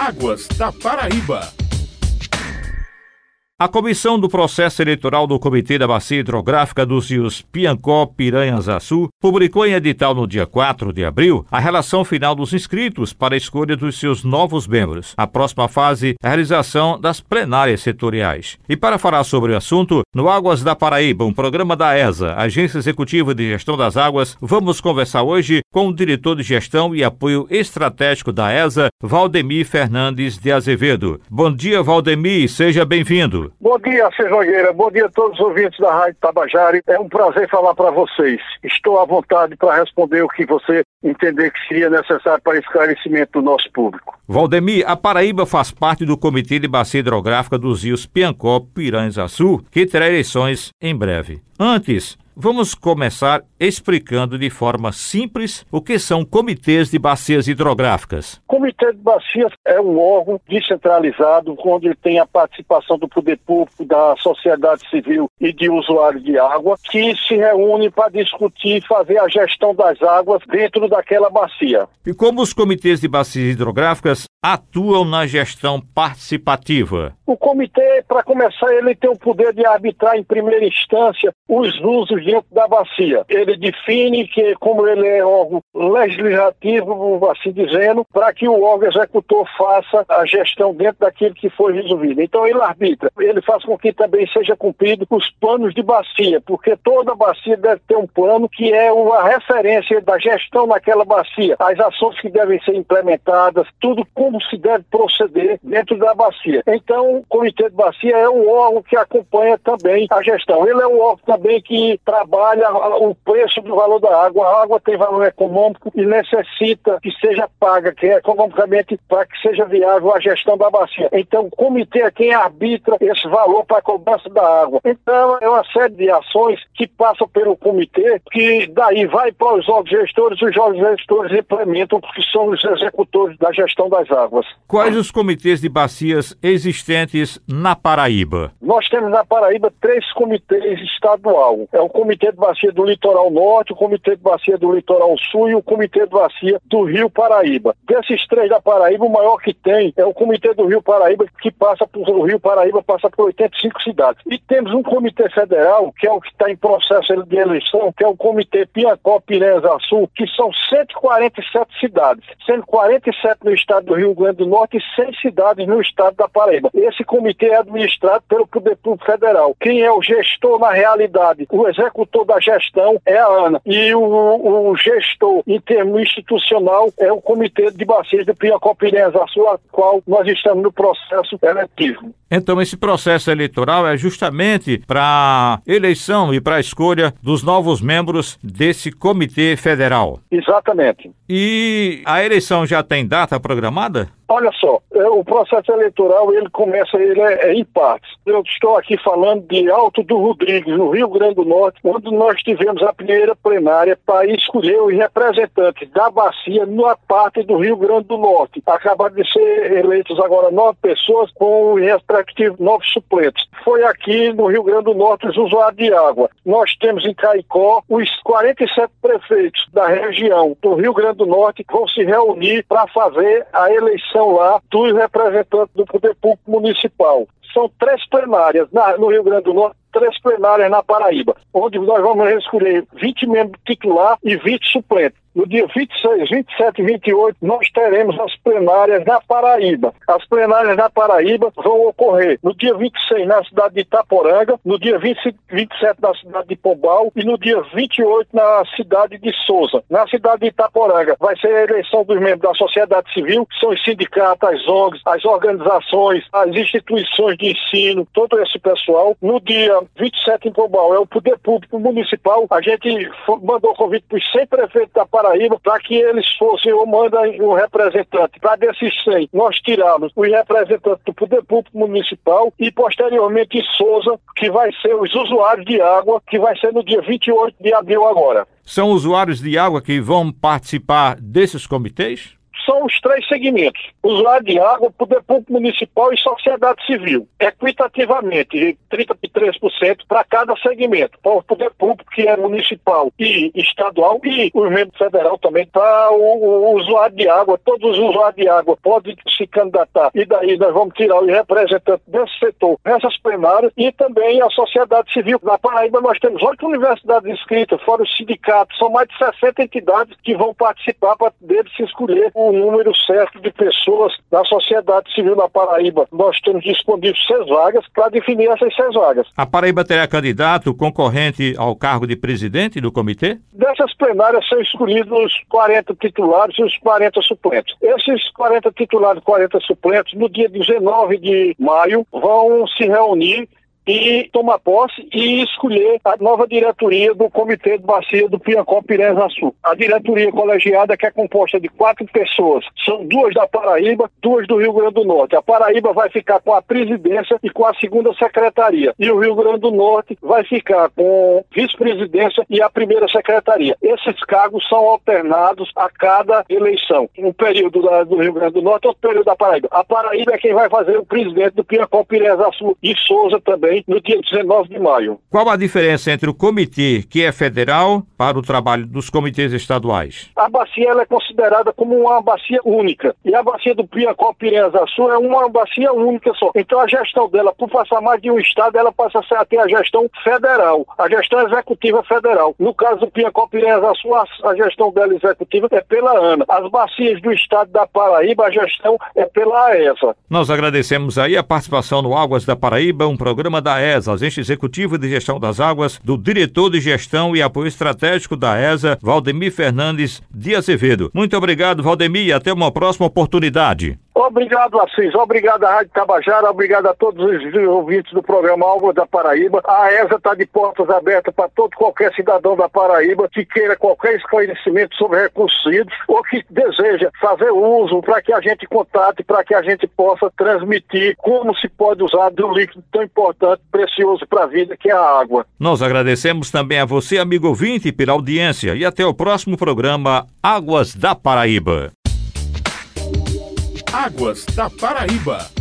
Águas da Paraíba. A comissão do processo eleitoral do Comitê da Bacia Hidrográfica dos rios Piancó, Piranhas Açu publicou em edital no dia 4 de abril a relação final dos inscritos para a escolha dos seus novos membros. A próxima fase é a realização das plenárias setoriais. E para falar sobre o assunto, no Águas da Paraíba, um programa da ESA, Agência Executiva de Gestão das Águas, vamos conversar hoje com o diretor de gestão e apoio estratégico da ESA, Valdemir Fernandes de Azevedo. Bom dia, Valdemir, seja bem-vindo. Bom dia, César Nogueira. Bom dia a todos os ouvintes da Rádio Tabajari. É um prazer falar para vocês. Estou à vontade para responder o que você entender que seria necessário para esclarecimento do nosso público. Valdemir, a Paraíba faz parte do Comitê de Bacia Hidrográfica dos rios Piancó, Piranhas Açu, que terá eleições em breve. Antes, Vamos começar explicando de forma simples o que são comitês de bacias hidrográficas. Comitê de bacias é um órgão descentralizado onde tem a participação do poder público, da sociedade civil e de usuários de água que se reúne para discutir e fazer a gestão das águas dentro daquela bacia. E como os comitês de bacias hidrográficas atuam na gestão participativa? O comitê, para começar, ele tem o poder de arbitrar em primeira instância os usos dentro da bacia. Ele define que, como ele é órgão legislativo, assim dizendo, para que o órgão executor faça a gestão dentro daquilo que foi resolvido. Então ele arbitra, ele faz com que também seja cumprido os planos de bacia, porque toda bacia deve ter um plano que é uma referência da gestão naquela bacia, as ações que devem ser implementadas, tudo como se deve proceder dentro da bacia. Então, o Comitê de Bacia é o órgão que acompanha também a gestão. Ele é o órgão também que trabalha o preço do valor da água. A água tem valor econômico e necessita que seja paga, que é economicamente para que seja viável a gestão da bacia. Então, o comitê é quem arbitra esse valor para a cobrança da água. Então, é uma série de ações que passam pelo comitê, que daí vai para os órgãos gestores, os órgãos gestores implementam, porque são os executores da gestão das águas. Quais os comitês de bacias existentes na Paraíba? Nós temos na Paraíba três comitês estadual. É o Comitê de Bacia do Litoral Norte, o Comitê de Bacia do Litoral Sul e o Comitê de Bacia do Rio Paraíba. Desses três da Paraíba, o maior que tem é o Comitê do Rio Paraíba, que passa por o Rio Paraíba passa por 85 cidades. E temos um comitê federal, que é o que está em processo de eleição, que é o Comitê Piacó Piranhas Sul, que são 147 cidades, sendo 47 no estado do Rio Grande do Norte e 100 cidades no estado da Paraíba. Esse comitê é administrado pelo Poder Público Federal. Quem é o gestor na realidade? O executor da gestão é a ANA. E o, o gestor em termo institucional é o Comitê de Bacias Piranhas Sul, a qual nós estamos no processo eletivo. Então, esse processo eleitoral é justamente para eleição e para a escolha dos novos membros desse comitê federal. Exatamente. E a eleição já tem data programada? 네. Olha só, é, o processo eleitoral ele começa, ele é, é em partes. Eu estou aqui falando de Alto do Rodrigues, no Rio Grande do Norte, onde nós tivemos a primeira plenária para escolher os representantes da bacia na parte do Rio Grande do Norte. Acabaram de ser eleitos agora nove pessoas com os respectivos nove suplentes. Foi aqui no Rio Grande do Norte os usuários de água. Nós temos em Caicó os 47 prefeitos da região do Rio Grande do Norte que vão se reunir para fazer a eleição lá dos representantes do poder público municipal. São três plenárias na, no Rio Grande do Norte três plenárias na Paraíba, onde nós vamos escolher 20 membros titular e 20 suplentes. No dia 26, 27 e 28, nós teremos as plenárias na Paraíba. As plenárias na Paraíba vão ocorrer no dia 26 na cidade de Itaporanga, no dia 20, 27 na cidade de Pombal e no dia 28 na cidade de Souza. Na cidade de Itaporanga vai ser a eleição dos membros da sociedade civil, que são os sindicatos, as ONGs, as organizações, as instituições de ensino, todo esse pessoal. No dia 27 em Pombal é o poder público municipal. A gente mandou convite para os 100 prefeitos da Paraíba para que eles fossem ou mandem um representante. Para desses 100, nós tiramos os representantes do poder público municipal e posteriormente Souza, que vai ser os usuários de água, que vai ser no dia 28 de abril agora. São usuários de água que vão participar desses comitês? São os três segmentos: usuário de água, poder público municipal e sociedade civil. Equitativamente, 33% para cada segmento. Para o poder público, que é municipal e estadual, e o membro federal também para o, o, usuário de água. Todos os usuários de água podem se candidatar. E daí nós vamos tirar os representantes desse setor nessas plenárias e também a sociedade civil. Na Paraíba nós temos oito universidades inscritas, fora os sindicatos. São mais de 60 entidades que vão participar para deles se escolher o número certo de pessoas da sociedade civil na Paraíba. Nós temos disponíveis seis vagas para definir essas seis vagas. A Paraíba terá candidato concorrente ao cargo de presidente do comitê? Dessas plenárias são escolhidos os 40 titulares e os 40 suplentes. Esses 40 titulares e 40 suplentes, no dia 19 de maio, vão se reunir e tomar posse e escolher a nova diretoria do Comitê de Bacia do Piancó Piranha Sul. A diretoria colegiada que é composta de quatro pessoas, são duas da Paraíba, duas do Rio Grande do Norte. A Paraíba vai ficar com a presidência e com a segunda secretaria. E o Rio Grande do Norte vai ficar com vice-presidência e a primeira secretaria. Esses cargos são alternados a cada eleição. Um período da, do Rio Grande do Norte, outro período da Paraíba. A Paraíba é quem vai fazer o presidente do Piancó Piranha Sul e Souza também no dia 19 de maio. Qual a diferença entre o comitê, que é federal, para o trabalho dos comitês estaduais? A bacia é considerada como uma bacia única. E a bacia do Piancó Sul é uma bacia única só. Então a gestão dela, por passar mais de um estado, ela passa a ter a gestão federal, a gestão executiva federal. No caso do Piancó Piranhas Sul, a gestão dela executiva é pela ANA. As bacias do estado da Paraíba, a gestão é pela AESA. Nós agradecemos aí a participação no Águas da Paraíba, um programa da ESA, agente executivo de gestão das águas, do diretor de gestão e apoio estratégico da ESA, Valdemir Fernandes de Azevedo. Muito obrigado, Valdemir, e até uma próxima oportunidade. Obrigado, Assis. Obrigado à Rádio Tabajara. Obrigado a todos os ouvintes do programa Alvo da Paraíba. A ESA está de portas abertas para todo qualquer cidadão da Paraíba que queira qualquer esclarecimento sobre recursos hídricos ou que deseja fazer uso para que a gente contate, para que a gente possa transmitir como se pode usar de um líquido tão importante, precioso para a vida, que é a água. Nós agradecemos também a você, amigo ouvinte, pela audiência e até o próximo programa Águas da Paraíba. Águas da Paraíba.